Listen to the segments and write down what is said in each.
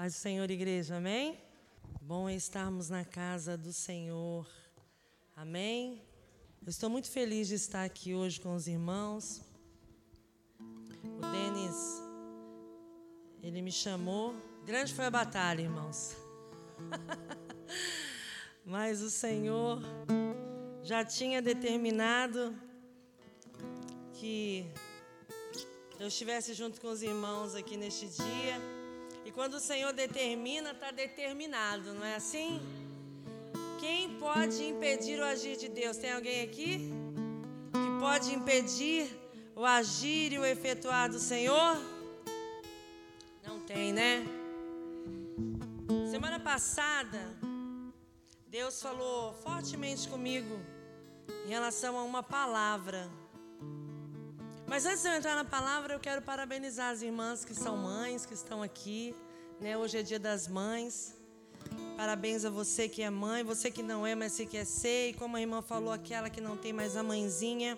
Paz do Senhor, igreja, amém? Bom é estarmos na casa do Senhor, amém? Eu estou muito feliz de estar aqui hoje com os irmãos. O Denis, ele me chamou. Grande foi a batalha, irmãos. Mas o Senhor já tinha determinado que eu estivesse junto com os irmãos aqui neste dia. E quando o Senhor determina, está determinado, não é assim? Quem pode impedir o agir de Deus? Tem alguém aqui que pode impedir o agir e o efetuar do Senhor? Não tem, né? Semana passada, Deus falou fortemente comigo em relação a uma palavra. Mas antes de eu entrar na palavra, eu quero parabenizar as irmãs que são mães, que estão aqui. Né? Hoje é dia das mães. Parabéns a você que é mãe, você que não é, mas você quer ser. E como a irmã falou, aquela que não tem mais a mãezinha,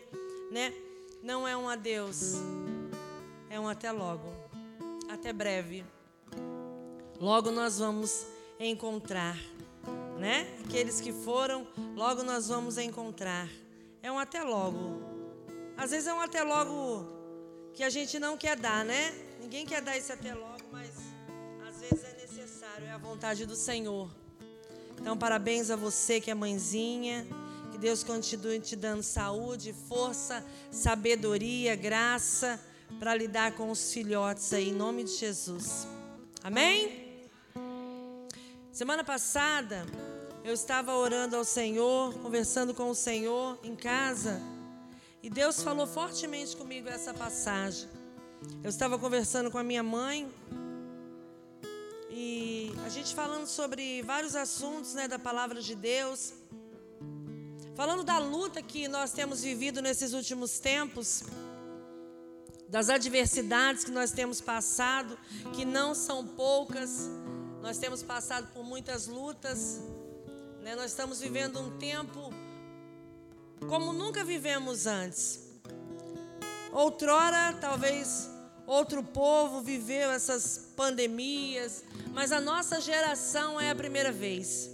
né? Não é um adeus, é um até logo, até breve. Logo nós vamos encontrar, né? Aqueles que foram, logo nós vamos encontrar. É um até logo. Às vezes é um até logo que a gente não quer dar, né? Ninguém quer dar esse até logo, mas às vezes é necessário, é a vontade do Senhor. Então, parabéns a você que é mãezinha. Que Deus continue te dando saúde, força, sabedoria, graça para lidar com os filhotes aí, em nome de Jesus. Amém? Semana passada, eu estava orando ao Senhor, conversando com o Senhor em casa. E Deus falou fortemente comigo essa passagem. Eu estava conversando com a minha mãe e a gente falando sobre vários assuntos, né, da palavra de Deus. Falando da luta que nós temos vivido nesses últimos tempos, das adversidades que nós temos passado, que não são poucas. Nós temos passado por muitas lutas, né? Nós estamos vivendo um tempo como nunca vivemos antes. Outrora, talvez outro povo viveu essas pandemias, mas a nossa geração é a primeira vez.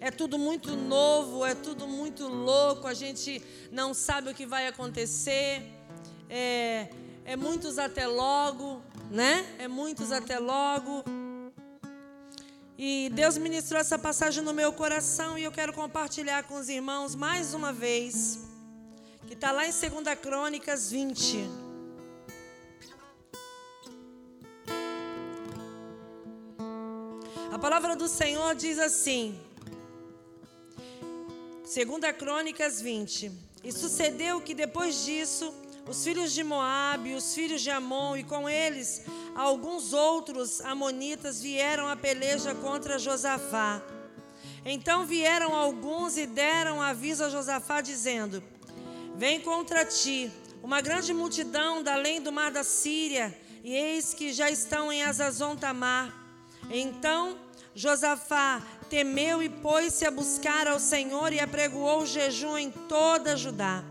É tudo muito novo, é tudo muito louco, a gente não sabe o que vai acontecer. É, é muitos até logo, né? É muitos até logo. E Deus ministrou essa passagem no meu coração e eu quero compartilhar com os irmãos mais uma vez, que está lá em 2 Crônicas 20. A palavra do Senhor diz assim, 2 Crônicas 20: E sucedeu que depois disso, os filhos de Moabe, os filhos de Amon e com eles alguns outros amonitas vieram a peleja contra Josafá. Então vieram alguns e deram aviso a Josafá, dizendo: Vem contra ti uma grande multidão da além do mar da Síria, e eis que já estão em Azazon Tamar. Então Josafá temeu e pôs-se a buscar ao Senhor e apregoou o jejum em toda Judá.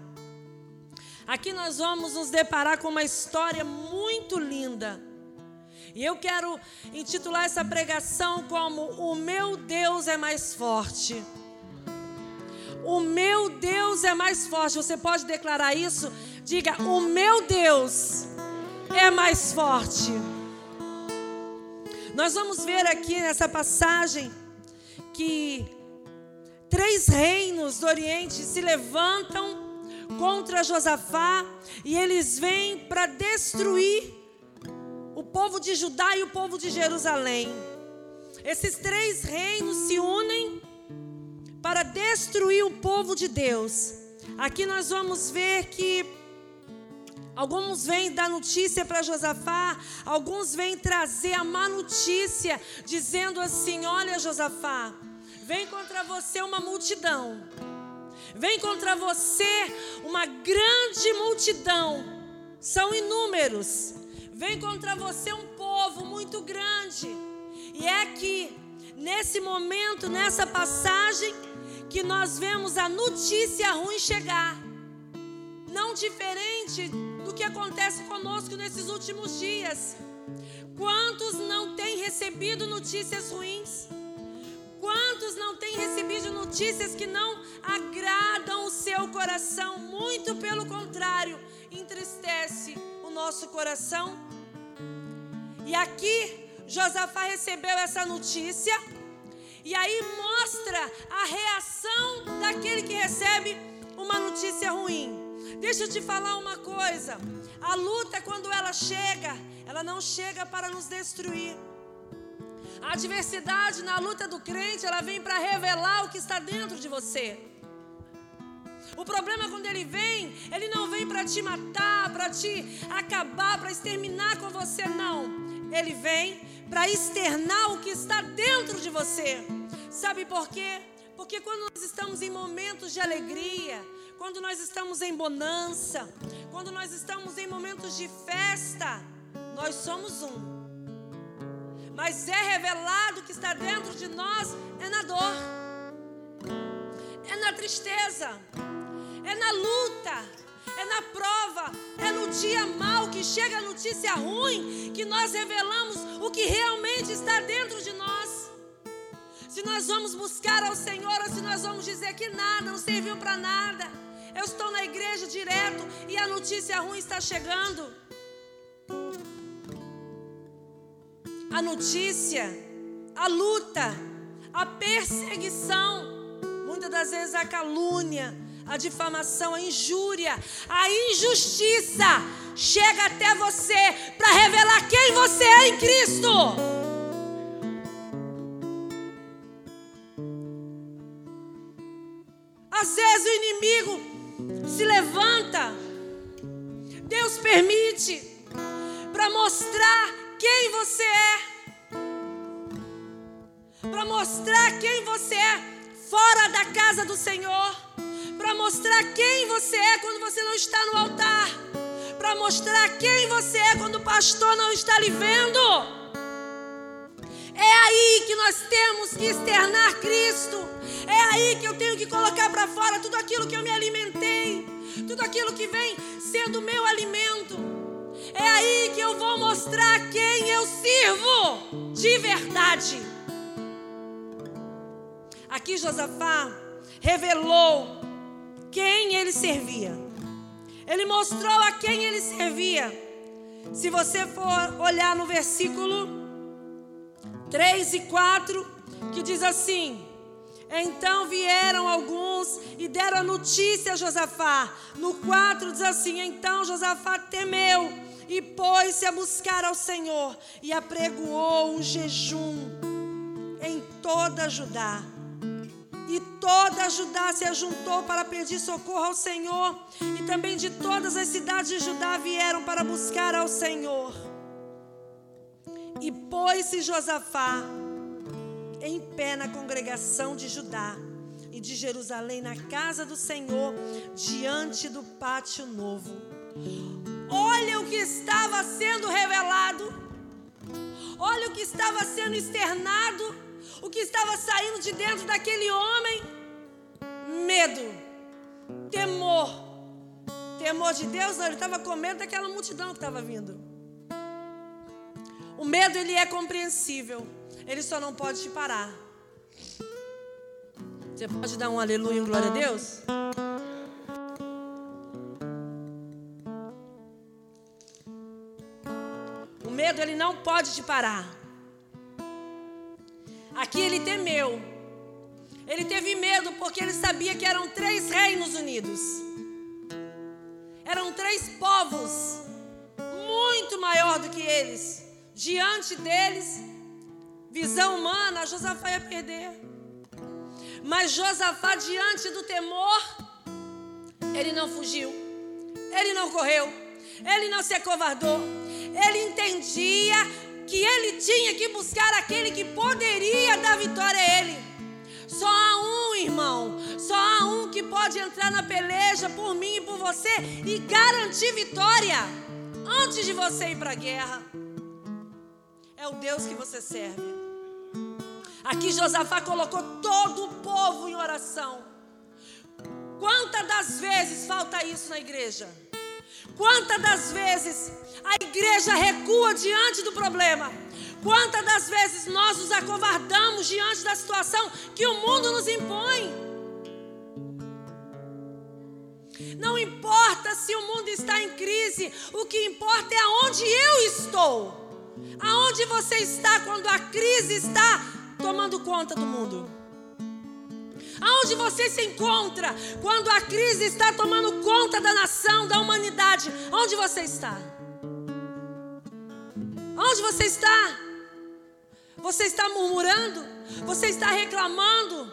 Aqui nós vamos nos deparar com uma história muito linda. E eu quero intitular essa pregação como O meu Deus é mais forte. O meu Deus é mais forte. Você pode declarar isso? Diga: O meu Deus é mais forte. Nós vamos ver aqui nessa passagem que três reinos do Oriente se levantam contra Josafá e eles vêm para destruir povo de Judá e o povo de Jerusalém. Esses três reinos se unem para destruir o povo de Deus. Aqui nós vamos ver que alguns vêm dar notícia para Josafá, alguns vêm trazer a má notícia, dizendo assim: Olha, Josafá, vem contra você uma multidão Vem contra você uma grande multidão, são inúmeros. Vem contra você um povo muito grande. E é aqui, nesse momento, nessa passagem, que nós vemos a notícia ruim chegar. Não diferente do que acontece conosco nesses últimos dias. Quantos não têm recebido notícias ruins? Quantos não têm recebido notícias que não agradam o seu coração? Muito pelo contrário, entristece o nosso coração. E aqui Josafá recebeu essa notícia e aí mostra a reação daquele que recebe uma notícia ruim. Deixa eu te falar uma coisa. A luta, quando ela chega, ela não chega para nos destruir. A adversidade na luta do crente, ela vem para revelar o que está dentro de você. O problema quando ele vem, ele não vem para te matar, para te acabar, para exterminar com você, não. Ele vem para externar o que está dentro de você. Sabe por quê? Porque quando nós estamos em momentos de alegria, quando nós estamos em bonança, quando nós estamos em momentos de festa, nós somos um mas é revelado que está dentro de nós é na dor, é na tristeza, é na luta, é na prova, é no dia mal que chega notícia ruim que nós revelamos o que realmente está dentro de nós. Se nós vamos buscar ao Senhor ou se nós vamos dizer que nada, não serviu para nada. Eu estou na igreja direto e a notícia ruim está chegando. a notícia, a luta, a perseguição, muitas das vezes a calúnia, a difamação, a injúria, a injustiça chega até você para revelar quem você é em Cristo. Às vezes o inimigo se levanta, Deus permite, para mostrar quem você é, para mostrar quem você é fora da casa do Senhor, para mostrar quem você é quando você não está no altar, para mostrar quem você é quando o pastor não está lhe vendo. É aí que nós temos que externar Cristo. É aí que eu tenho que colocar para fora tudo aquilo que eu me alimentei, tudo aquilo que vem sendo meu alimento. É aí que eu vou mostrar quem eu sirvo de verdade. Aqui Josafá revelou quem ele servia. Ele mostrou a quem ele servia. Se você for olhar no versículo 3 e 4, que diz assim: Então vieram alguns e deram a notícia a Josafá. No 4 diz assim: Então Josafá temeu e pôs-se a buscar ao Senhor e apregoou um jejum em toda Judá. E toda Judá se ajuntou para pedir socorro ao Senhor, e também de todas as cidades de Judá vieram para buscar ao Senhor. E pôs-se Josafá em pé na congregação de Judá e de Jerusalém, na casa do Senhor, diante do pátio novo. Olha o que estava sendo revelado. Olha o que estava sendo externado. O que estava saindo de dentro daquele homem. Medo. Temor. Temor de Deus, não, ele estava com medo daquela multidão que estava vindo. O medo, ele é compreensível. Ele só não pode te parar. Você pode dar um aleluia e glória a Deus? medo ele não pode te parar. Aqui ele temeu. Ele teve medo porque ele sabia que eram três reinos unidos. Eram três povos muito maior do que eles. Diante deles, visão humana, Josafá ia perder. Mas Josafá, diante do temor, ele não fugiu, ele não correu, ele não se acovardou, ele entendia que ele tinha que buscar aquele que poderia dar vitória a ele. Só há um, irmão, só há um que pode entrar na peleja por mim e por você e garantir vitória antes de você ir para a guerra. É o Deus que você serve. Aqui Josafá colocou todo o povo em oração. Quantas das vezes falta isso na igreja? Quantas das vezes a igreja recua diante do problema? Quantas das vezes nós nos acovardamos diante da situação que o mundo nos impõe? Não importa se o mundo está em crise, o que importa é aonde eu estou. Aonde você está quando a crise está tomando conta do mundo? Aonde você se encontra quando a crise está tomando conta da nação, da humanidade? Onde você está? Onde você está? Você está murmurando? Você está reclamando?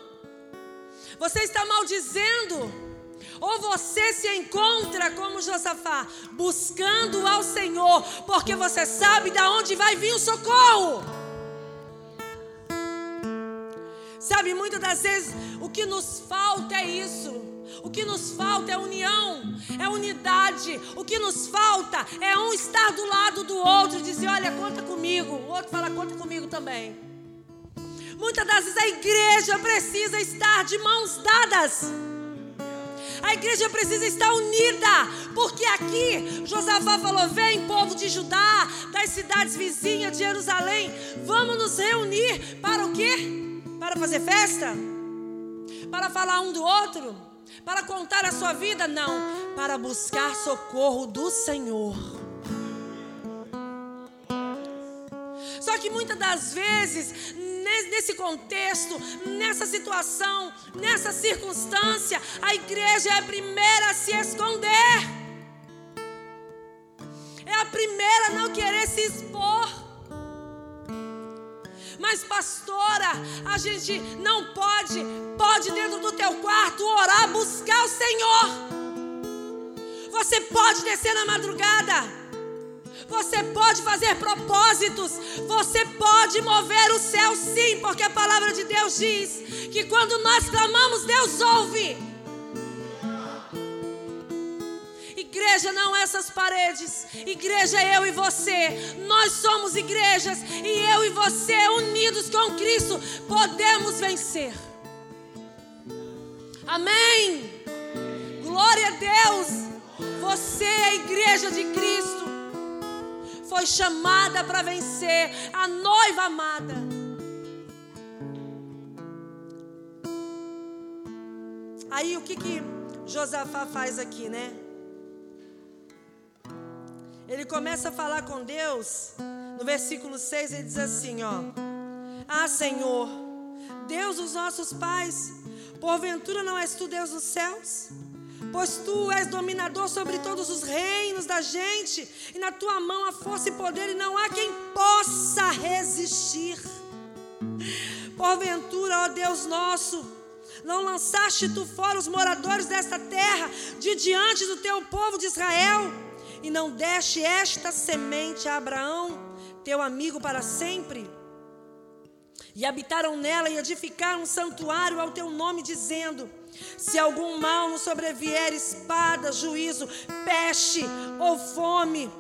Você está maldizendo? Ou você se encontra como Josafá, buscando ao Senhor, porque você sabe de onde vai vir o socorro? Sabe, muitas das vezes o que nos falta é isso. O que nos falta é união, é unidade. O que nos falta é um estar do lado do outro dizer: Olha, conta comigo. O outro fala: Conta comigo também. Muitas das vezes a igreja precisa estar de mãos dadas. A igreja precisa estar unida, porque aqui Josafá falou: Vem, povo de Judá, das cidades vizinhas de Jerusalém, vamos nos reunir para o quê? Para fazer festa? Para falar um do outro? Para contar a sua vida? Não. Para buscar socorro do Senhor. Só que muitas das vezes, nesse contexto, nessa situação, nessa circunstância, a igreja é a primeira a se esconder. É a primeira a não querer se expor. Mas, pastora, a gente não pode, pode dentro do teu quarto orar, buscar o Senhor. Você pode descer na madrugada. Você pode fazer propósitos, você pode mover o céu sim, porque a palavra de Deus diz que quando nós clamamos, Deus ouve. Igreja não essas paredes. Igreja é eu e você. Nós somos igrejas e eu e você, unidos com Cristo, podemos vencer. Amém. Glória a Deus. Você é a igreja de Cristo. Foi chamada para vencer a noiva amada. Aí o que que Josafá faz aqui, né? Ele começa a falar com Deus. No versículo 6 ele diz assim, ó: Ah, Senhor, Deus dos nossos pais, porventura não és tu Deus dos céus? Pois tu és dominador sobre todos os reinos da gente, e na tua mão há força e poder, e não há quem possa resistir. Porventura, ó Deus nosso, não lançaste tu fora os moradores desta terra de diante do teu povo de Israel? E não deste esta semente a Abraão, teu amigo para sempre? E habitaram nela e edificaram um santuário ao teu nome, dizendo: Se algum mal nos sobrevier, espada, juízo, peste ou fome,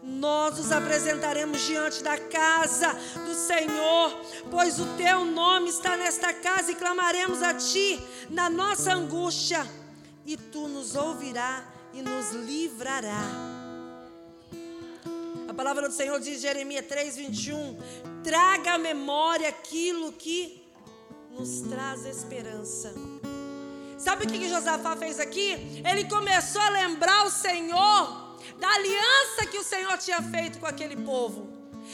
nós nos apresentaremos diante da casa do Senhor, pois o teu nome está nesta casa e clamaremos a ti na nossa angústia, e tu nos ouvirá e nos livrará. A palavra do Senhor diz, Jeremias 3, 21, traga à memória aquilo que nos traz esperança. Sabe o que, que Josafá fez aqui? Ele começou a lembrar o Senhor da aliança que o Senhor tinha feito com aquele povo.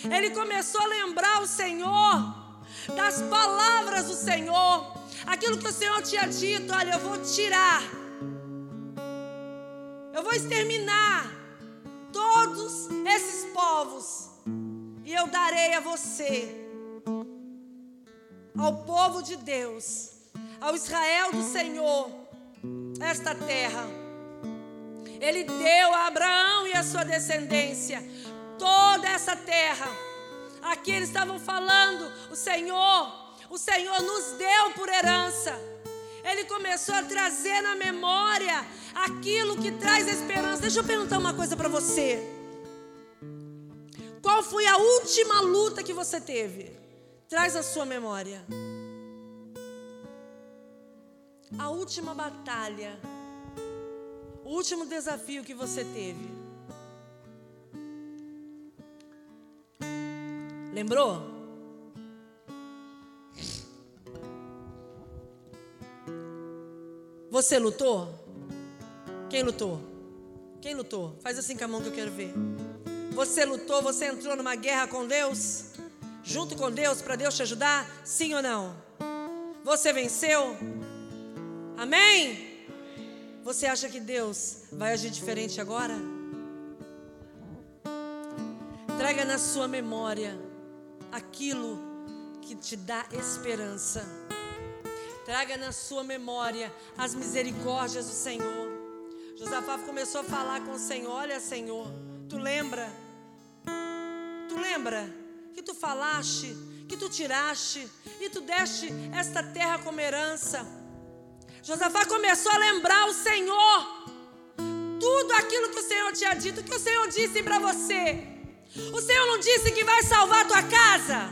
Ele começou a lembrar o Senhor das palavras do Senhor, aquilo que o Senhor tinha dito: olha, eu vou tirar, eu vou exterminar todos esses povos, e eu darei a você, ao povo de Deus, ao Israel do Senhor, esta terra. Ele deu a Abraão e a sua descendência toda essa terra. Aqui eles estavam falando, o Senhor, o Senhor nos deu por herança. Ele começou a trazer na memória aquilo que traz esperança. Deixa eu perguntar uma coisa para você. Qual foi a última luta que você teve? Traz a sua memória. A última batalha. O último desafio que você teve. Lembrou? Você lutou? Quem lutou? Quem lutou? Faz assim com a mão que eu quero ver. Você lutou, você entrou numa guerra com Deus? Junto com Deus, para Deus te ajudar? Sim ou não? Você venceu? Amém? Você acha que Deus vai agir diferente agora? Traga na sua memória aquilo que te dá esperança. Traga na sua memória as misericórdias do Senhor. Josafá começou a falar com o Senhor: Olha, Senhor, tu lembra? Tu lembra que tu falaste, que tu tiraste e tu deste esta terra como herança? Josafá começou a lembrar o Senhor, tudo aquilo que o Senhor tinha dito, que o Senhor disse para você. O Senhor não disse que vai salvar a tua casa.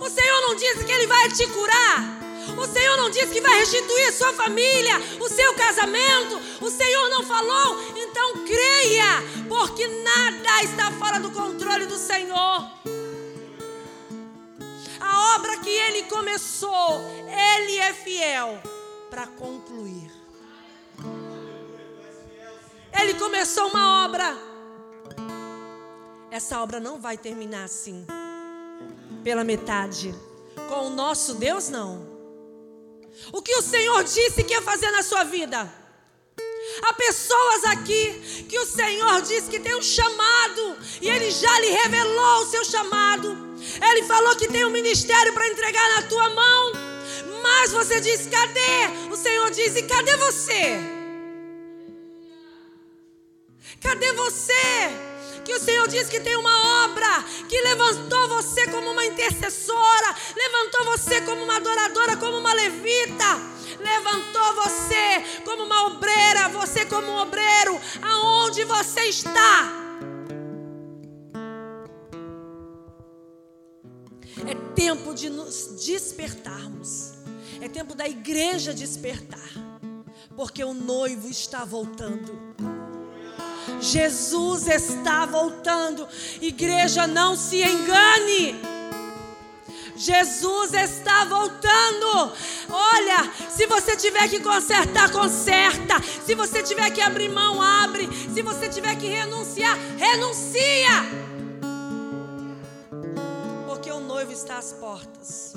O Senhor não disse que Ele vai te curar. O Senhor não disse que vai restituir sua família, o seu casamento. O Senhor não falou. Então creia, porque nada está fora do controle do Senhor. A obra que Ele começou, Ele é fiel para concluir. Ele começou uma obra essa obra não vai terminar assim, pela metade. Com o nosso Deus, não. O que o Senhor disse que ia fazer na sua vida? Há pessoas aqui que o Senhor disse que tem um chamado e Ele já lhe revelou o seu chamado. Ele falou que tem um ministério para entregar na tua mão. Mas você diz: cadê? O Senhor diz: e cadê você? Cadê você? que o Senhor diz que tem uma obra que levantou você como uma intercessora, levantou você como uma adoradora, como uma levita, levantou você como uma obreira, você como um obreiro, aonde você está. É tempo de nos despertarmos. É tempo da igreja despertar. Porque o noivo está voltando. Jesus está voltando. Igreja, não se engane. Jesus está voltando. Olha, se você tiver que consertar, conserta. Se você tiver que abrir mão, abre. Se você tiver que renunciar, renuncia. Porque o noivo está às portas.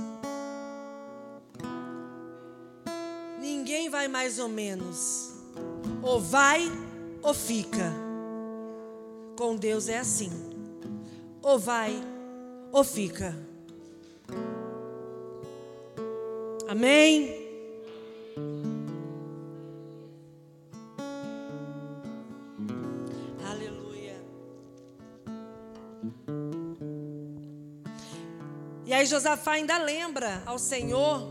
Ninguém vai mais ou menos. Ou vai ou fica. Com Deus é assim: ou vai ou fica. Amém? Aleluia. E aí Josafá ainda lembra ao Senhor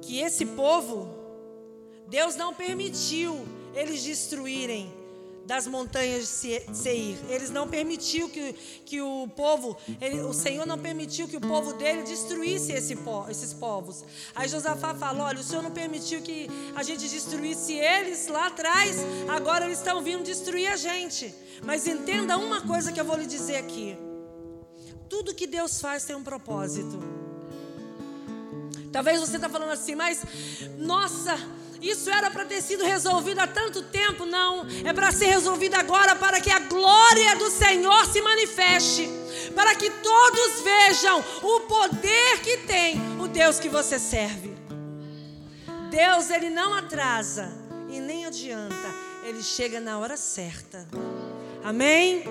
que esse povo, Deus não permitiu eles destruírem das montanhas de Seir. Eles não permitiu que, que o povo, ele, o Senhor não permitiu que o povo dele destruísse esse, esses povos. Aí Josafá falou: olha, o Senhor não permitiu que a gente destruísse eles lá atrás, agora eles estão vindo destruir a gente. Mas entenda uma coisa que eu vou lhe dizer aqui: tudo que Deus faz tem um propósito. Talvez você está falando assim, mas nossa isso era para ter sido resolvido há tanto tempo, não. É para ser resolvido agora, para que a glória do Senhor se manifeste, para que todos vejam o poder que tem o Deus que você serve. Deus, ele não atrasa e nem adianta, ele chega na hora certa. Amém?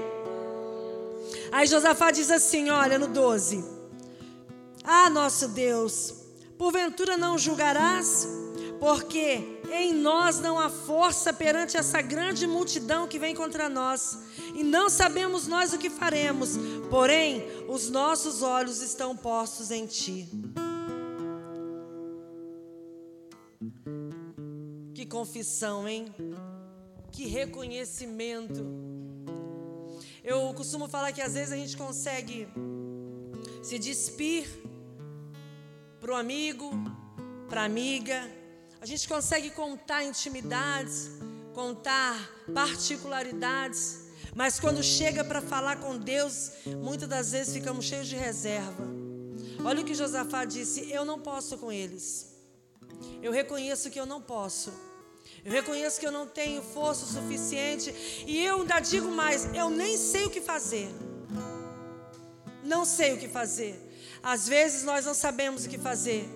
Aí Josafá diz assim: olha, no 12: Ah, nosso Deus, porventura não julgarás? Porque em nós não há força perante essa grande multidão que vem contra nós, e não sabemos nós o que faremos, porém os nossos olhos estão postos em Ti. Que confissão, hein? Que reconhecimento. Eu costumo falar que às vezes a gente consegue se despir para o amigo, para a amiga, a gente consegue contar intimidades, contar particularidades, Mas quando chega para falar com Deus, muitas das vezes ficamos cheios de reserva. Olha o que Josafá disse: Eu não posso com eles. Eu reconheço que eu não posso. Eu reconheço que eu não tenho força suficiente. E eu ainda digo mais: eu nem sei o que fazer. Não sei o que fazer. Às vezes nós não sabemos o que fazer.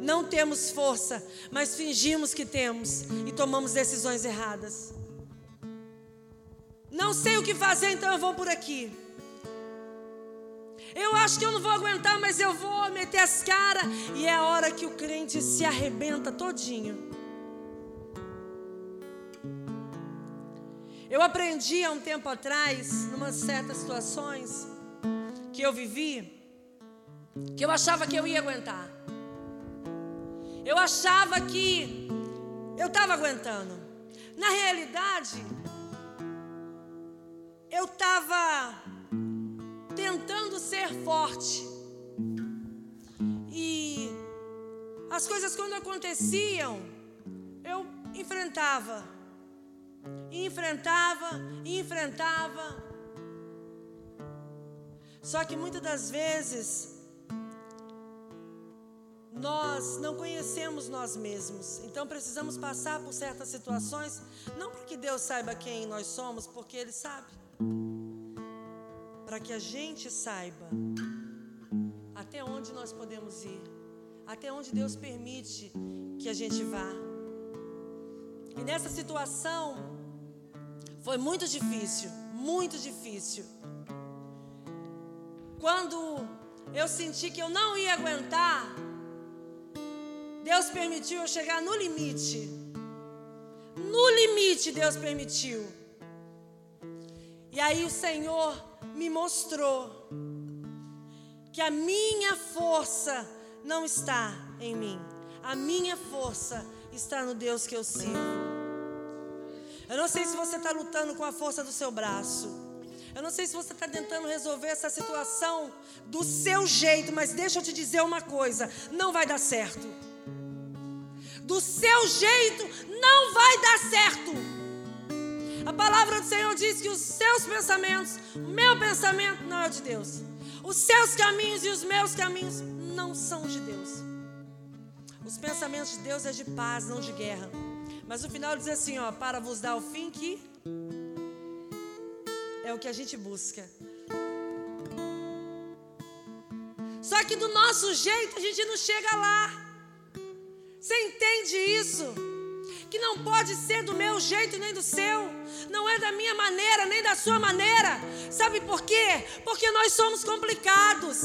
Não temos força, mas fingimos que temos e tomamos decisões erradas. Não sei o que fazer, então eu vou por aqui. Eu acho que eu não vou aguentar, mas eu vou meter as caras. E é a hora que o crente se arrebenta todinho. Eu aprendi há um tempo atrás, numa certas situações que eu vivi, que eu achava que eu ia aguentar. Eu achava que eu estava aguentando. Na realidade, eu estava tentando ser forte. E as coisas quando aconteciam, eu enfrentava. E enfrentava, e enfrentava. Só que muitas das vezes nós não conhecemos nós mesmos. Então precisamos passar por certas situações, não porque Deus saiba quem nós somos, porque Ele sabe. Para que a gente saiba até onde nós podemos ir, até onde Deus permite que a gente vá. E nessa situação foi muito difícil, muito difícil. Quando eu senti que eu não ia aguentar, Deus permitiu eu chegar no limite. No limite, Deus permitiu. E aí o Senhor me mostrou que a minha força não está em mim. A minha força está no Deus que eu sirvo. Eu não sei se você está lutando com a força do seu braço. Eu não sei se você está tentando resolver essa situação do seu jeito, mas deixa eu te dizer uma coisa: não vai dar certo do seu jeito, não vai dar certo. A palavra do Senhor diz que os seus pensamentos, o meu pensamento não é de Deus. Os seus caminhos e os meus caminhos não são de Deus. Os pensamentos de Deus é de paz, não de guerra. Mas no final diz assim, ó, para vos dar o fim que é o que a gente busca. Só que do nosso jeito a gente não chega lá. Você entende isso? Que não pode ser do meu jeito nem do seu, não é da minha maneira nem da sua maneira. Sabe por quê? Porque nós somos complicados.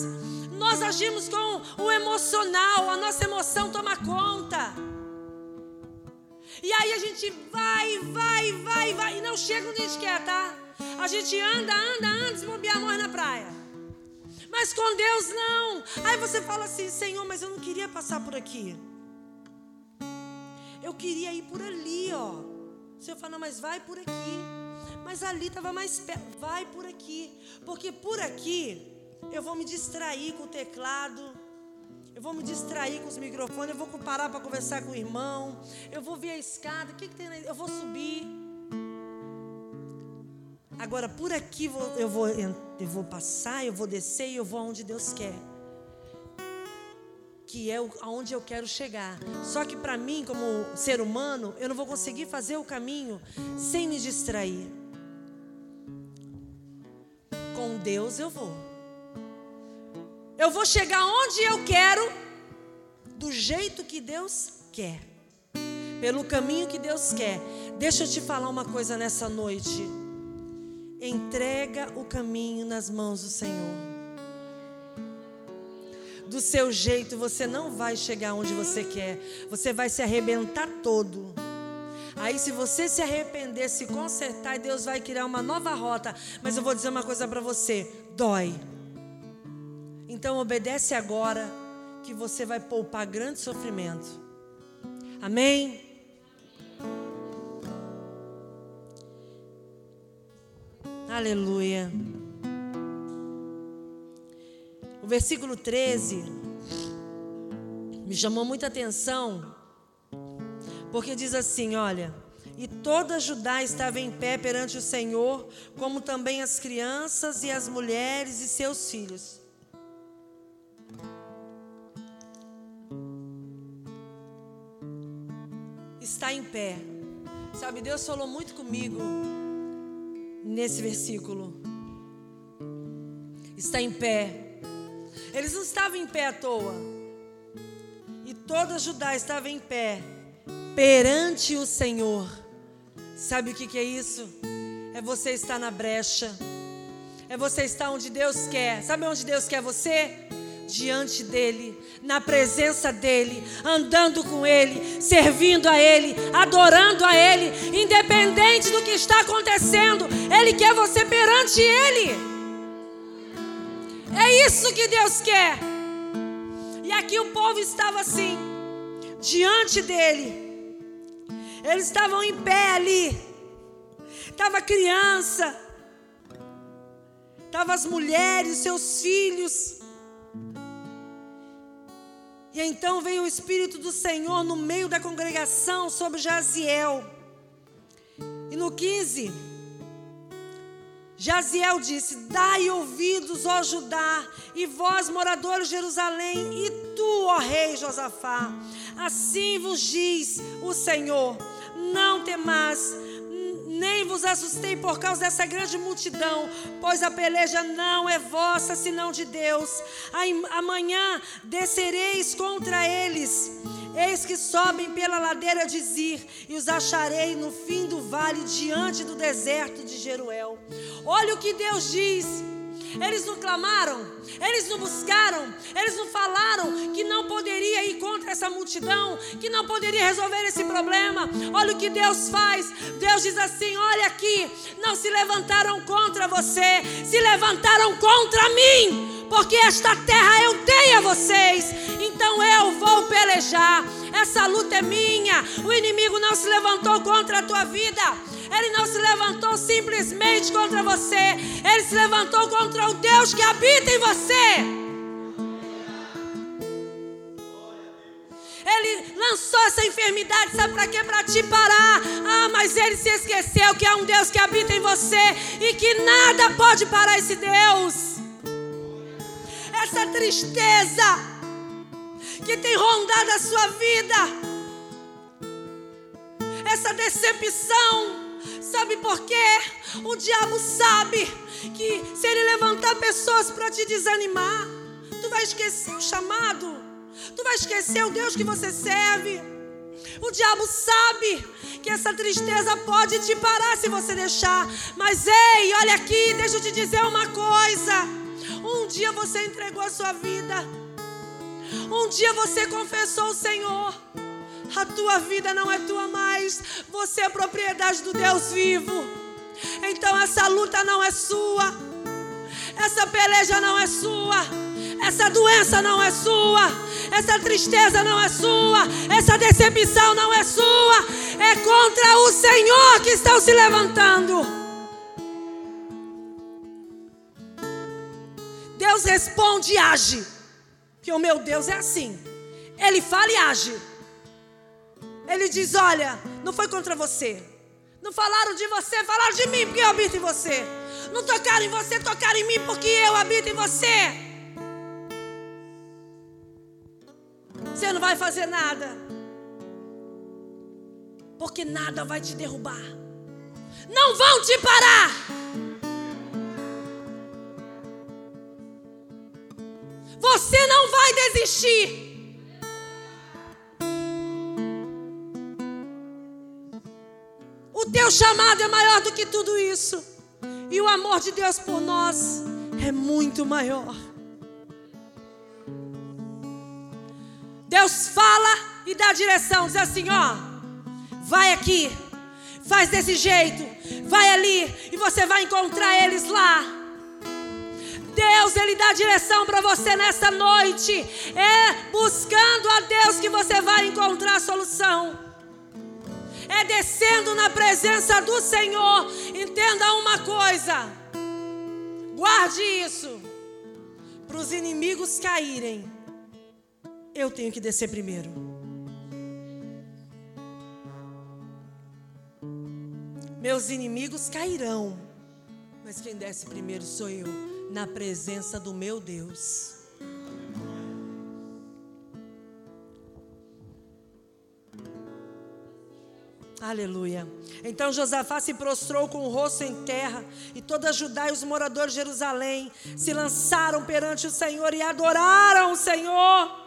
Nós agimos com o emocional, a nossa emoção toma conta. E aí a gente vai, vai, vai, vai, e não chega onde a gente quer, tá? A gente anda, anda, anda, desmobiar morre na praia. Mas com Deus não. Aí você fala assim, Senhor, mas eu não queria passar por aqui. Eu queria ir por ali, ó. O Senhor fala, mas vai por aqui. Mas ali estava mais perto. Vai por aqui. Porque por aqui eu vou me distrair com o teclado. Eu vou me distrair com os microfones. Eu vou parar para conversar com o irmão. Eu vou ver a escada. O que, que tem aí? Eu vou subir. Agora, por aqui eu vou, eu vou passar, eu vou descer e eu vou aonde Deus quer que é aonde eu quero chegar. Só que para mim, como ser humano, eu não vou conseguir fazer o caminho sem me distrair. Com Deus eu vou. Eu vou chegar onde eu quero, do jeito que Deus quer, pelo caminho que Deus quer. Deixa eu te falar uma coisa nessa noite. Entrega o caminho nas mãos do Senhor do seu jeito, você não vai chegar onde você quer. Você vai se arrebentar todo. Aí, se você se arrepender, se consertar, Deus vai criar uma nova rota. Mas eu vou dizer uma coisa para você: dói. Então, obedece agora, que você vai poupar grande sofrimento. Amém? Aleluia. O versículo 13 me chamou muita atenção, porque diz assim: olha, E toda Judá estava em pé perante o Senhor, como também as crianças e as mulheres e seus filhos. Está em pé. Sabe, Deus falou muito comigo nesse versículo. Está em pé. Eles não estavam em pé à toa. E toda Judá estava em pé perante o Senhor. Sabe o que, que é isso? É você estar na brecha. É você estar onde Deus quer. Sabe onde Deus quer você? Diante dEle, na presença dEle, andando com Ele, servindo a Ele, adorando a Ele, independente do que está acontecendo, Ele quer você perante Ele. É isso que Deus quer. E aqui o povo estava assim, diante dEle eles estavam em pé ali. Estava criança. Estavam as mulheres, seus filhos. E então veio o Espírito do Senhor no meio da congregação sobre Jaziel. E no 15, Jaziel disse: Dai ouvidos, ó Judá, e vós, moradores de Jerusalém, e tu, ó rei Josafá, assim vos diz o Senhor não temais, nem vos assustei por causa dessa grande multidão, pois a peleja não é vossa, senão de Deus. Amanhã descereis contra eles. Eis que sobem pela ladeira de Zir, e os acharei no fim do vale, diante do deserto de Jeruel. Olha o que Deus diz. Eles não clamaram, eles não buscaram, eles não falaram que não poderia ir contra essa multidão, que não poderia resolver esse problema. Olha o que Deus faz. Deus diz assim: Olha aqui, não se levantaram contra você, se levantaram contra mim, porque esta terra eu dei a vocês, então eu vou pelejar. Essa luta é minha. O inimigo não se levantou contra a tua vida. Ele não se levantou simplesmente contra você. Ele se levantou contra o Deus que habita em você. Ele lançou essa enfermidade, sabe para quê? Para te parar. Ah, mas ele se esqueceu que há um Deus que habita em você e que nada pode parar esse Deus. Essa tristeza que tem rondado a sua vida. Essa decepção. Sabe por quê? O diabo sabe que se ele levantar pessoas para te desanimar, tu vai esquecer o chamado, tu vai esquecer o Deus que você serve. O diabo sabe que essa tristeza pode te parar se você deixar. Mas ei, olha aqui, deixa eu te dizer uma coisa. Um dia você entregou a sua vida um dia você confessou o Senhor. A tua vida não é tua mais. Você é propriedade do Deus vivo. Então essa luta não é sua. Essa peleja não é sua. Essa doença não é sua. Essa tristeza não é sua. Essa decepção não é sua. É contra o Senhor que estão se levantando. Deus responde e age. Que o meu Deus é assim. Ele fala e age. Ele diz: Olha, não foi contra você. Não falaram de você, falaram de mim porque eu habito em você. Não tocaram em você, tocaram em mim porque eu habito em você. Você não vai fazer nada. Porque nada vai te derrubar. Não vão te parar. Você não vai desistir. O teu chamado é maior do que tudo isso. E o amor de Deus por nós é muito maior. Deus fala e dá direção, diz assim: ó, vai aqui, faz desse jeito, vai ali e você vai encontrar eles lá. Deus, Ele dá direção para você nessa noite. É buscando a Deus que você vai encontrar a solução. É descendo na presença do Senhor. Entenda uma coisa. Guarde isso. Para os inimigos caírem, eu tenho que descer primeiro. Meus inimigos cairão, mas quem desce primeiro sou eu, na presença do meu Deus. Aleluia. Então Josafá se prostrou com o rosto em terra, e toda Judá e os moradores de Jerusalém se lançaram perante o Senhor e adoraram o Senhor.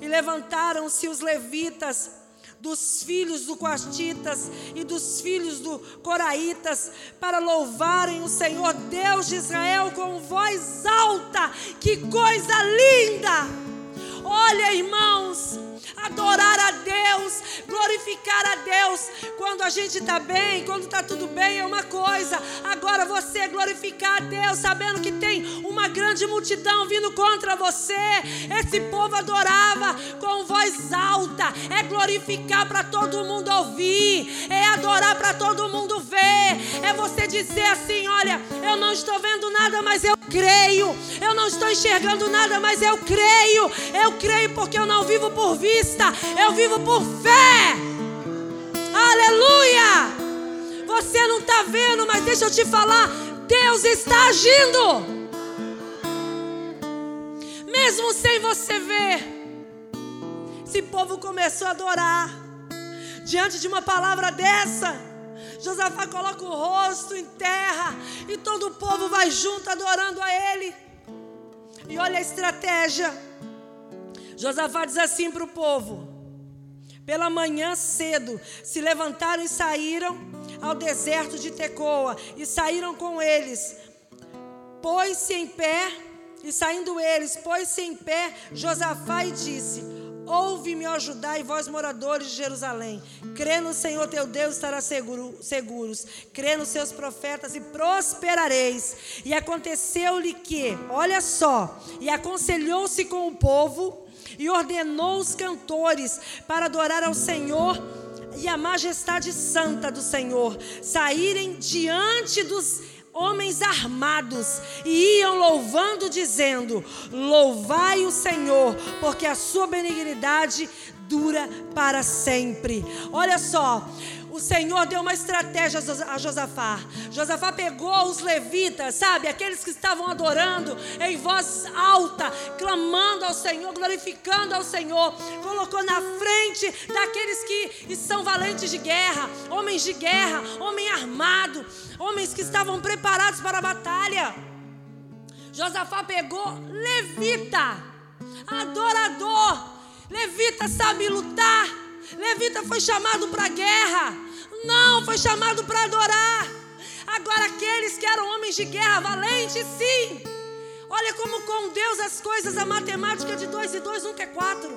E levantaram-se os levitas dos filhos do Coatitas e dos filhos do Coraitas para louvarem o Senhor Deus de Israel com voz alta. Que coisa linda! Olha, irmãos, adorar a Deus, glorificar a Deus. Quando a gente está bem, quando está tudo bem, é uma coisa. Agora você glorificar a Deus, sabendo que tem uma grande multidão vindo contra você. Esse povo adorava com voz alta. É glorificar para todo mundo ouvir, é adorar para todo mundo ver. É você dizer assim: olha, eu não estou vendo nada, mas eu creio. Eu não estou enxergando nada, mas eu creio. Eu creio porque eu não vivo por vista vista, eu vivo por fé. Aleluia! Você não está vendo, mas deixa eu te falar: Deus está agindo. Mesmo sem você ver, esse povo começou a adorar. Diante de uma palavra dessa, Josafá coloca o rosto em terra e todo o povo vai junto adorando a ele. E olha a estratégia. Josafá diz assim para o povo: Pela manhã cedo se levantaram e saíram ao deserto de Tecoa, e saíram com eles. Pôs-se em pé, e saindo eles, pôs-se em pé Josafá e disse: Ouve-me, ó Judá, e vós, moradores de Jerusalém. Crê no Senhor teu Deus, estará seguro, seguros. Crê nos seus profetas e prosperareis. E aconteceu-lhe que, olha só, e aconselhou-se com o povo e ordenou os cantores para adorar ao Senhor e a majestade santa do Senhor saírem diante dos homens armados e iam louvando, dizendo: Louvai o Senhor, porque a sua benignidade dura para sempre. Olha só, o Senhor deu uma estratégia a Josafá. Josafá pegou os levitas, sabe, aqueles que estavam adorando em voz alta, clamando ao Senhor, glorificando ao Senhor, colocou na frente daqueles que são valentes de guerra, homens de guerra, homem armado, homens que estavam preparados para a batalha. Josafá pegou levita, adorador. Levita sabe lutar. Levita foi chamado para guerra. Não, foi chamado para adorar. Agora, aqueles que eram homens de guerra, valentes, sim. Olha como com Deus as coisas, a matemática de dois e dois nunca é quatro.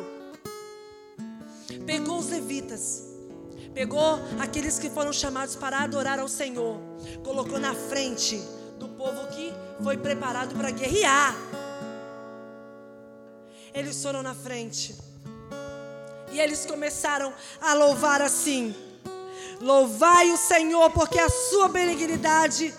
Pegou os levitas, pegou aqueles que foram chamados para adorar ao Senhor, colocou na frente do povo que foi preparado para guerrear. Eles foram na frente. E eles começaram a louvar assim: Louvai o Senhor, porque a sua benignidade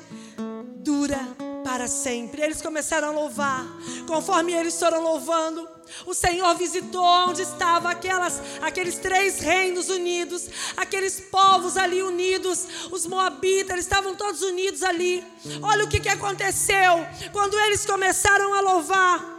dura para sempre. Eles começaram a louvar. Conforme eles foram louvando, o Senhor visitou onde estavam aquelas, aqueles três reinos unidos, aqueles povos ali unidos, os moabitas, eles estavam todos unidos ali. Olha o que, que aconteceu quando eles começaram a louvar.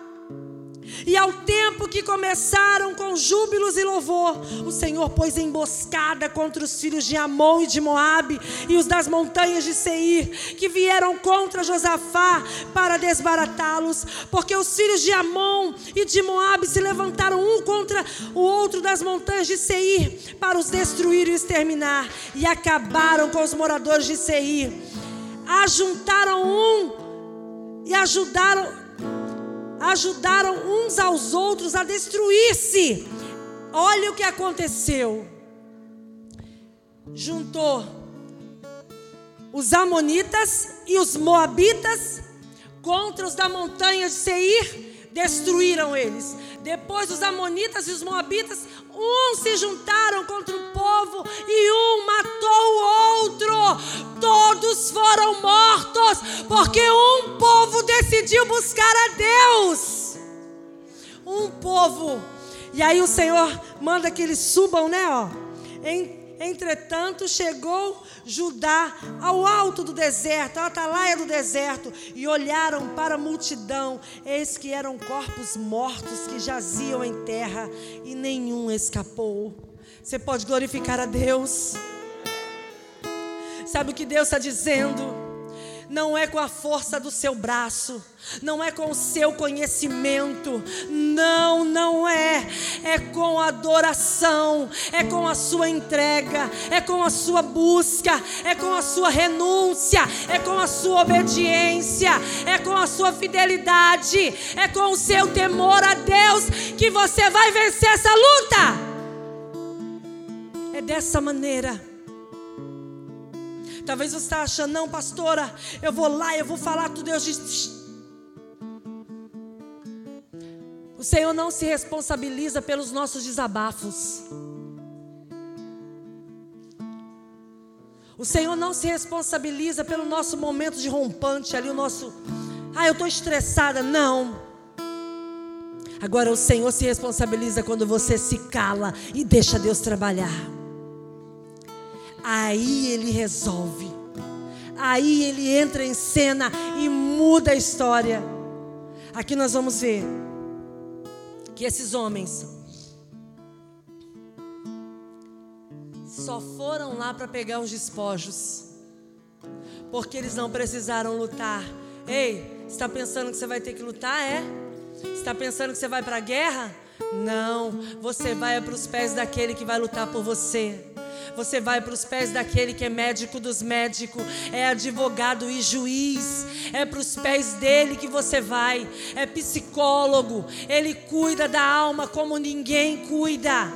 E ao tempo que começaram com júbilos e louvor, o Senhor pôs emboscada contra os filhos de Amon e de Moabe e os das montanhas de Seir, que vieram contra Josafá para desbaratá-los, porque os filhos de Amon e de Moabe se levantaram um contra o outro das montanhas de Seir para os destruir e exterminar, e acabaram com os moradores de Seir. Ajuntaram um e ajudaram ajudaram uns aos outros a destruir-se. Olha o que aconteceu. Juntou os Amonitas e os Moabitas contra os da montanha de Seir, destruíram eles. Depois os Amonitas e os Moabitas, uns se juntaram contra o povo e um matou o outro. Todos foram mortos, porque um povo decidiu buscar a Deus. Um povo. E aí o Senhor manda que eles subam, né, ó, Entretanto, chegou Judá ao alto do deserto, à atalaia do deserto, e olharam para a multidão. Eis que eram corpos mortos que jaziam em terra, e nenhum escapou. Você pode glorificar a Deus. Sabe o que Deus está dizendo? Não é com a força do seu braço, não é com o seu conhecimento, não, não é. É com a adoração, é com a sua entrega, é com a sua busca, é com a sua renúncia, é com a sua obediência, é com a sua fidelidade, é com o seu temor a Deus que você vai vencer essa luta. É dessa maneira. Talvez você está achando, não, pastora, eu vou lá, eu vou falar tudo. Deus diz. O Senhor não se responsabiliza pelos nossos desabafos. O Senhor não se responsabiliza pelo nosso momento de rompante ali, o nosso. Ah, eu estou estressada. Não. Agora o Senhor se responsabiliza quando você se cala e deixa Deus trabalhar aí ele resolve. Aí ele entra em cena e muda a história. Aqui nós vamos ver que esses homens só foram lá para pegar os despojos, porque eles não precisaram lutar. Ei, está pensando que você vai ter que lutar? É? Está pensando que você vai para a guerra? Não, você vai para os pés daquele que vai lutar por você. Você vai para os pés daquele que é médico dos médicos, é advogado e juiz. É para os pés dele que você vai. É psicólogo. Ele cuida da alma como ninguém cuida.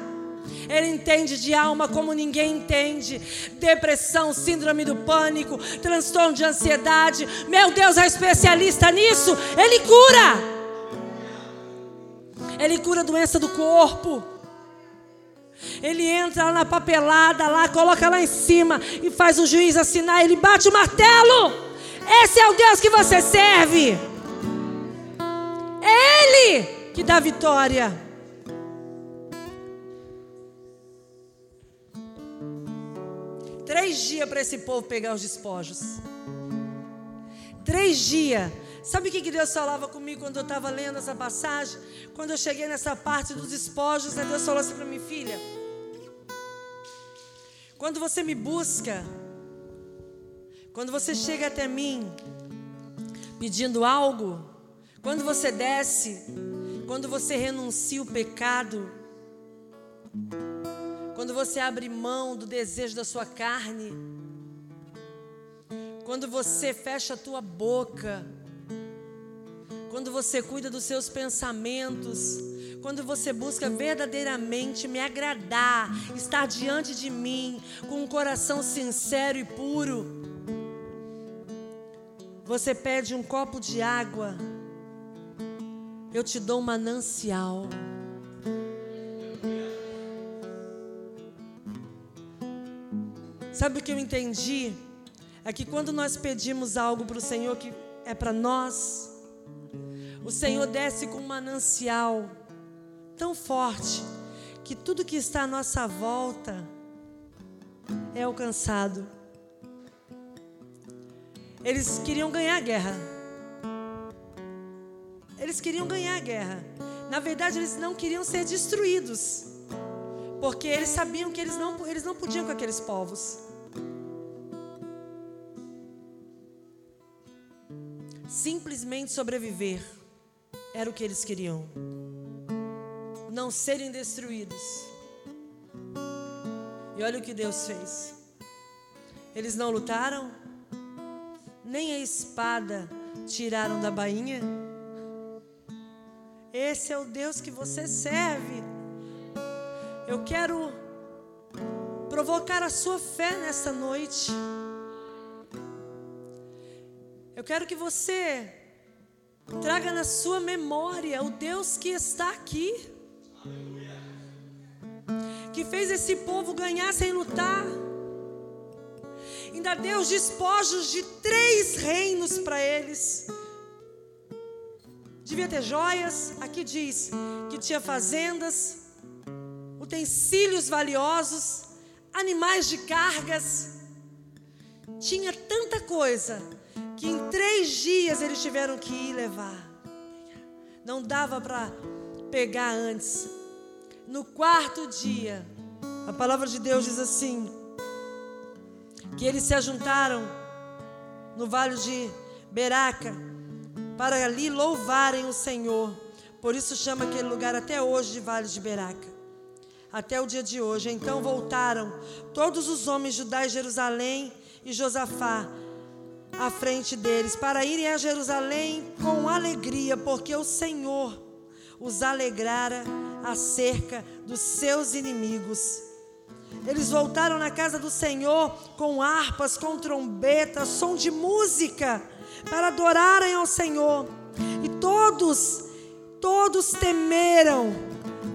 Ele entende de alma como ninguém entende. Depressão, síndrome do pânico, transtorno de ansiedade. Meu Deus, é especialista nisso. Ele cura. Ele cura a doença do corpo. Ele entra na papelada, lá, coloca lá em cima e faz o juiz assinar. Ele bate o martelo. Esse é o Deus que você serve. É Ele que dá vitória. Três dias para esse povo pegar os despojos. Três dias. Sabe o que Deus falava comigo quando eu estava lendo essa passagem? Quando eu cheguei nessa parte dos despojos, né, Deus falou assim para mim, filha. Quando você me busca, quando você chega até mim pedindo algo, quando você desce, quando você renuncia o pecado, quando você abre mão do desejo da sua carne, quando você fecha a tua boca, quando você cuida dos seus pensamentos, quando você busca verdadeiramente me agradar, estar diante de mim com um coração sincero e puro, você pede um copo de água, eu te dou um manancial. Sabe o que eu entendi? É que quando nós pedimos algo para o Senhor que é para nós, o Senhor desce com um manancial tão forte que tudo que está à nossa volta é alcançado. Eles queriam ganhar a guerra. Eles queriam ganhar a guerra. Na verdade, eles não queriam ser destruídos. Porque eles sabiam que eles não, eles não podiam com aqueles povos. Simplesmente sobreviver era o que eles queriam. Não serem destruídos. E olha o que Deus fez. Eles não lutaram, nem a espada tiraram da bainha. Esse é o Deus que você serve. Eu quero provocar a sua fé nessa noite. Eu quero que você Traga na sua memória o Deus que está aqui. Que fez esse povo ganhar sem lutar. Ainda deu os despojos de três reinos para eles. Devia ter joias, aqui diz que tinha fazendas, utensílios valiosos, animais de cargas. Tinha tanta coisa que em três dias eles tiveram que ir levar. Não dava para pegar antes. No quarto dia, a palavra de Deus diz assim: que eles se ajuntaram no vale de Beraca para ali louvarem o Senhor. Por isso chama aquele lugar até hoje de Vale de Beraca. Até o dia de hoje. Então voltaram todos os homens de Judá e Jerusalém e Josafá à frente deles para irem a Jerusalém com alegria, porque o Senhor os alegrara acerca dos seus inimigos. Eles voltaram na casa do Senhor com harpas, com trombetas, som de música, para adorarem ao Senhor. E todos, todos temeram.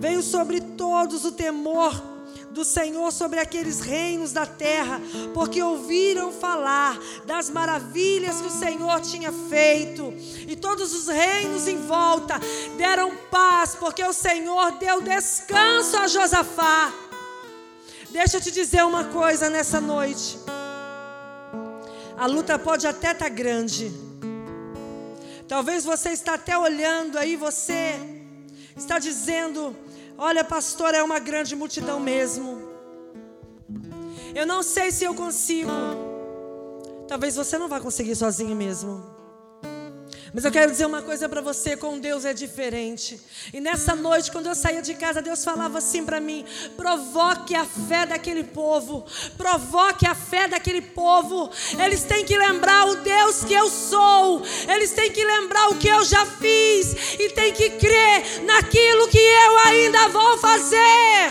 Veio sobre todos o temor do Senhor sobre aqueles reinos da terra, porque ouviram falar das maravilhas que o Senhor tinha feito, e todos os reinos em volta deram paz, porque o Senhor deu descanso a Josafá. Deixa eu te dizer uma coisa nessa noite. A luta pode até estar tá grande. Talvez você está até olhando aí, você está dizendo: Olha, pastor, é uma grande multidão mesmo. Eu não sei se eu consigo. Talvez você não vá conseguir sozinho mesmo. Mas eu quero dizer uma coisa para você: com Deus é diferente. E nessa noite, quando eu saía de casa, Deus falava assim para mim: provoque a fé daquele povo, provoque a fé daquele povo. Eles têm que lembrar o Deus que eu sou, eles têm que lembrar o que eu já fiz, e têm que crer naquilo que eu ainda vou fazer.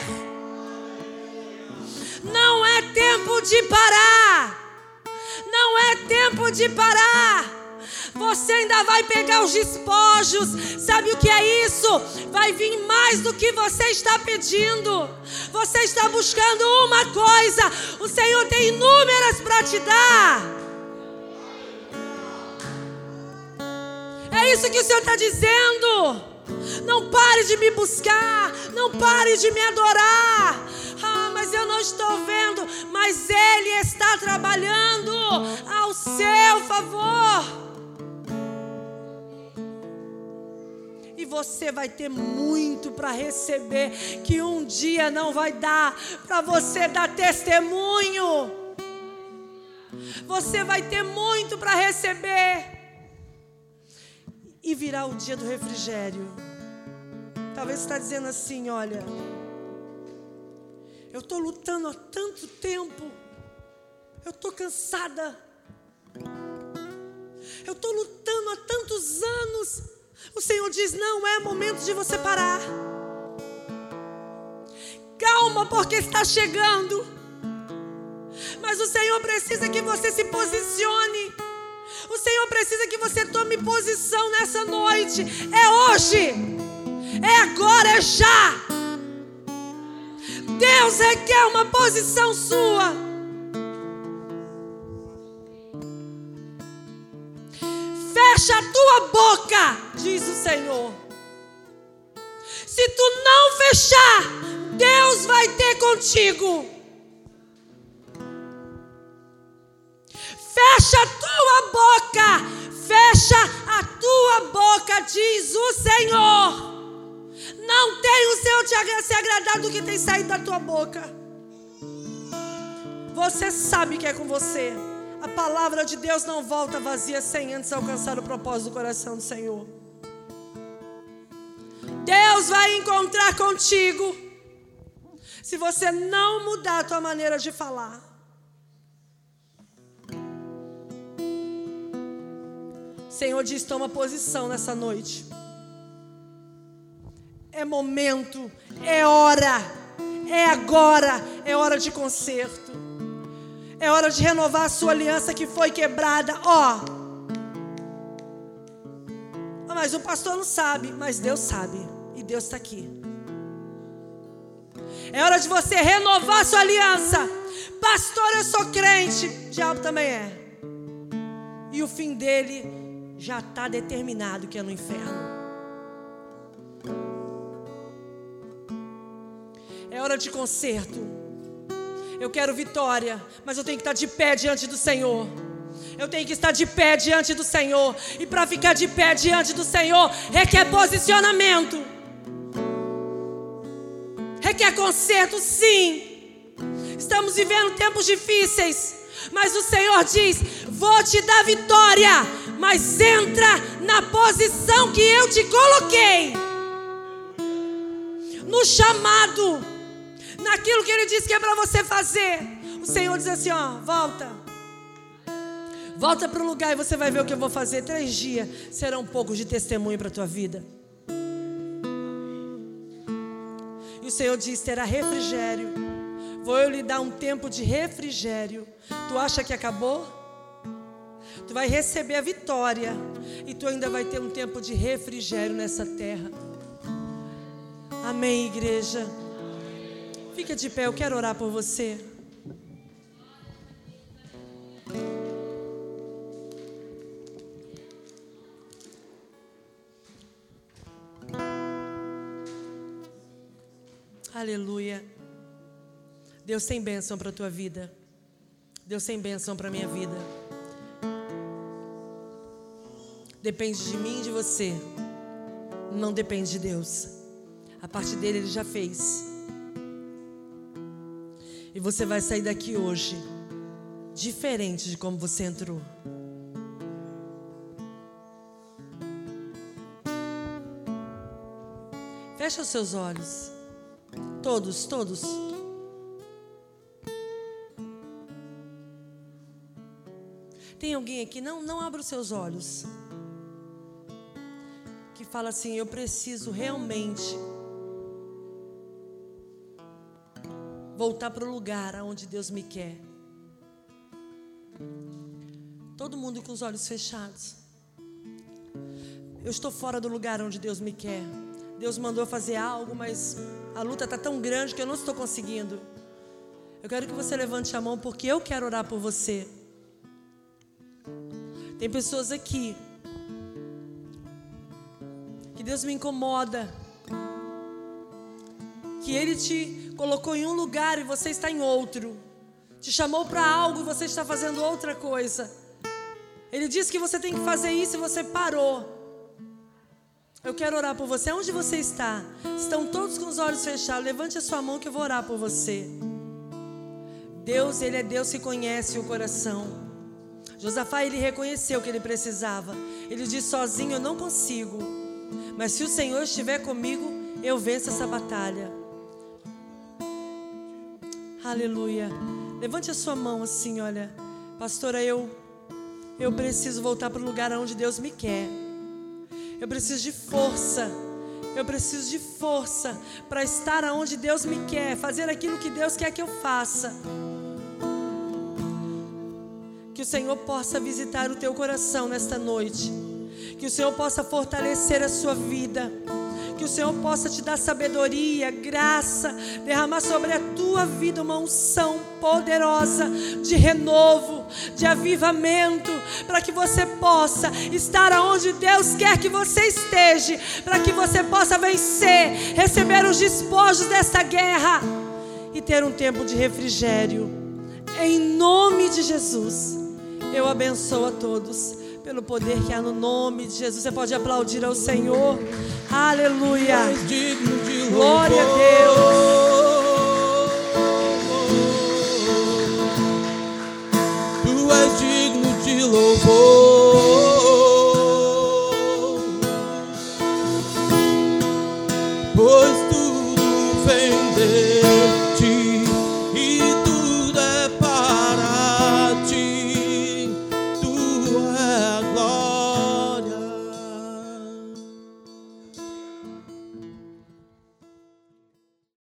Não é tempo de parar. Não é tempo de parar. Você ainda vai pegar os despojos. Sabe o que é isso? Vai vir mais do que você está pedindo. Você está buscando uma coisa. O Senhor tem inúmeras para te dar. É isso que o Senhor está dizendo. Não pare de me buscar, não pare de me adorar. Ah, mas eu não estou vendo, mas Ele está trabalhando ao seu favor. E você vai ter muito para receber que um dia não vai dar para você dar testemunho. Você vai ter muito para receber. E virá o dia do refrigério. Talvez você está dizendo assim: olha, eu estou lutando há tanto tempo, eu estou cansada, eu estou lutando há tantos anos, o Senhor diz: não é momento de você parar. Calma, porque está chegando. Mas o Senhor precisa que você se posicione. O Senhor precisa que você tome posição nessa noite. É hoje. É agora, é já. Deus requer uma posição sua. Fecha a tua boca, diz o Senhor. Se tu não fechar, Deus vai ter contigo. Fecha a tua boca, fecha a tua boca, diz o Senhor. Não tem o Senhor se agradar do que tem saído da tua boca. Você sabe que é com você. A palavra de Deus não volta vazia sem antes alcançar o propósito do coração do Senhor. Deus vai encontrar contigo se você não mudar a tua maneira de falar. Senhor diz: toma posição nessa noite. É momento, é hora, é agora, é hora de conserto. É hora de renovar a sua aliança que foi quebrada. Ó. Oh. Mas o pastor não sabe, mas Deus sabe. E Deus está aqui. É hora de você renovar a sua aliança. Pastor, eu sou crente. O diabo também é. E o fim dele já está determinado que é no inferno. É hora de conserto. Eu quero vitória, mas eu tenho que estar de pé diante do Senhor. Eu tenho que estar de pé diante do Senhor. E para ficar de pé diante do Senhor, requer posicionamento. Requer conserto, sim. Estamos vivendo tempos difíceis. Mas o Senhor diz: Vou te dar vitória. Mas entra na posição que eu te coloquei. No chamado. Naquilo que Ele disse que é para você fazer. O Senhor diz assim: Ó, volta. Volta para o lugar e você vai ver o que eu vou fazer. Três dias serão um pouco de testemunho para a tua vida. E o Senhor diz: terá refrigério. Vou eu lhe dar um tempo de refrigério. Tu acha que acabou? Tu vai receber a vitória. E tu ainda vai ter um tempo de refrigério nessa terra. Amém, igreja. Fica de pé, eu quero orar por você. Aleluia. Deus tem bênção para a tua vida. Deus tem bênção para a minha vida. Depende de mim e de você. Não depende de Deus. A parte dele ele já fez. E você vai sair daqui hoje diferente de como você entrou. Fecha os seus olhos. Todos, todos. Tem alguém aqui? Não, não abra os seus olhos. Que fala assim: Eu preciso realmente voltar para o lugar aonde Deus me quer. Todo mundo com os olhos fechados. Eu estou fora do lugar onde Deus me quer. Deus mandou fazer algo, mas a luta está tão grande que eu não estou conseguindo. Eu quero que você levante a mão porque eu quero orar por você. Tem pessoas aqui que Deus me incomoda. Que Ele te colocou em um lugar e você está em outro. Te chamou para algo e você está fazendo outra coisa. Ele disse que você tem que fazer isso e você parou. Eu quero orar por você. Onde você está? Estão todos com os olhos fechados. Levante a sua mão que eu vou orar por você. Deus, Ele é Deus que conhece o coração. Josafá, ele reconheceu que ele precisava. Ele disse: sozinho eu não consigo. Mas se o Senhor estiver comigo, eu venço essa batalha. Aleluia. Levante a sua mão assim, olha. Pastora, eu eu preciso voltar para o lugar onde Deus me quer. Eu preciso de força. Eu preciso de força para estar aonde Deus me quer, fazer aquilo que Deus quer que eu faça. Que o Senhor possa visitar o teu coração nesta noite. Que o Senhor possa fortalecer a sua vida que o Senhor possa te dar sabedoria, graça, derramar sobre a tua vida uma unção poderosa de renovo, de avivamento, para que você possa estar aonde Deus quer que você esteja, para que você possa vencer, receber os despojos dessa guerra e ter um tempo de refrigério. Em nome de Jesus, eu abençoo a todos pelo poder que há no nome de Jesus. Você pode aplaudir ao Senhor. Aleluia. Glória a Deus. Tu és digno de louvor.